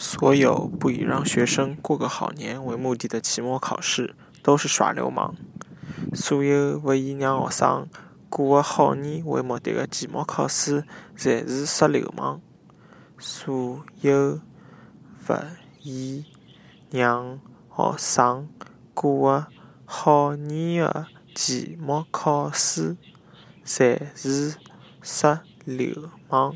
所有不以让学生过个好年为目的的期末考试都是耍流氓。所有不以让学生过个好年为目的的期末考试侪是耍流氓。所有不以让学生过个好年的期末考试侪是耍流氓。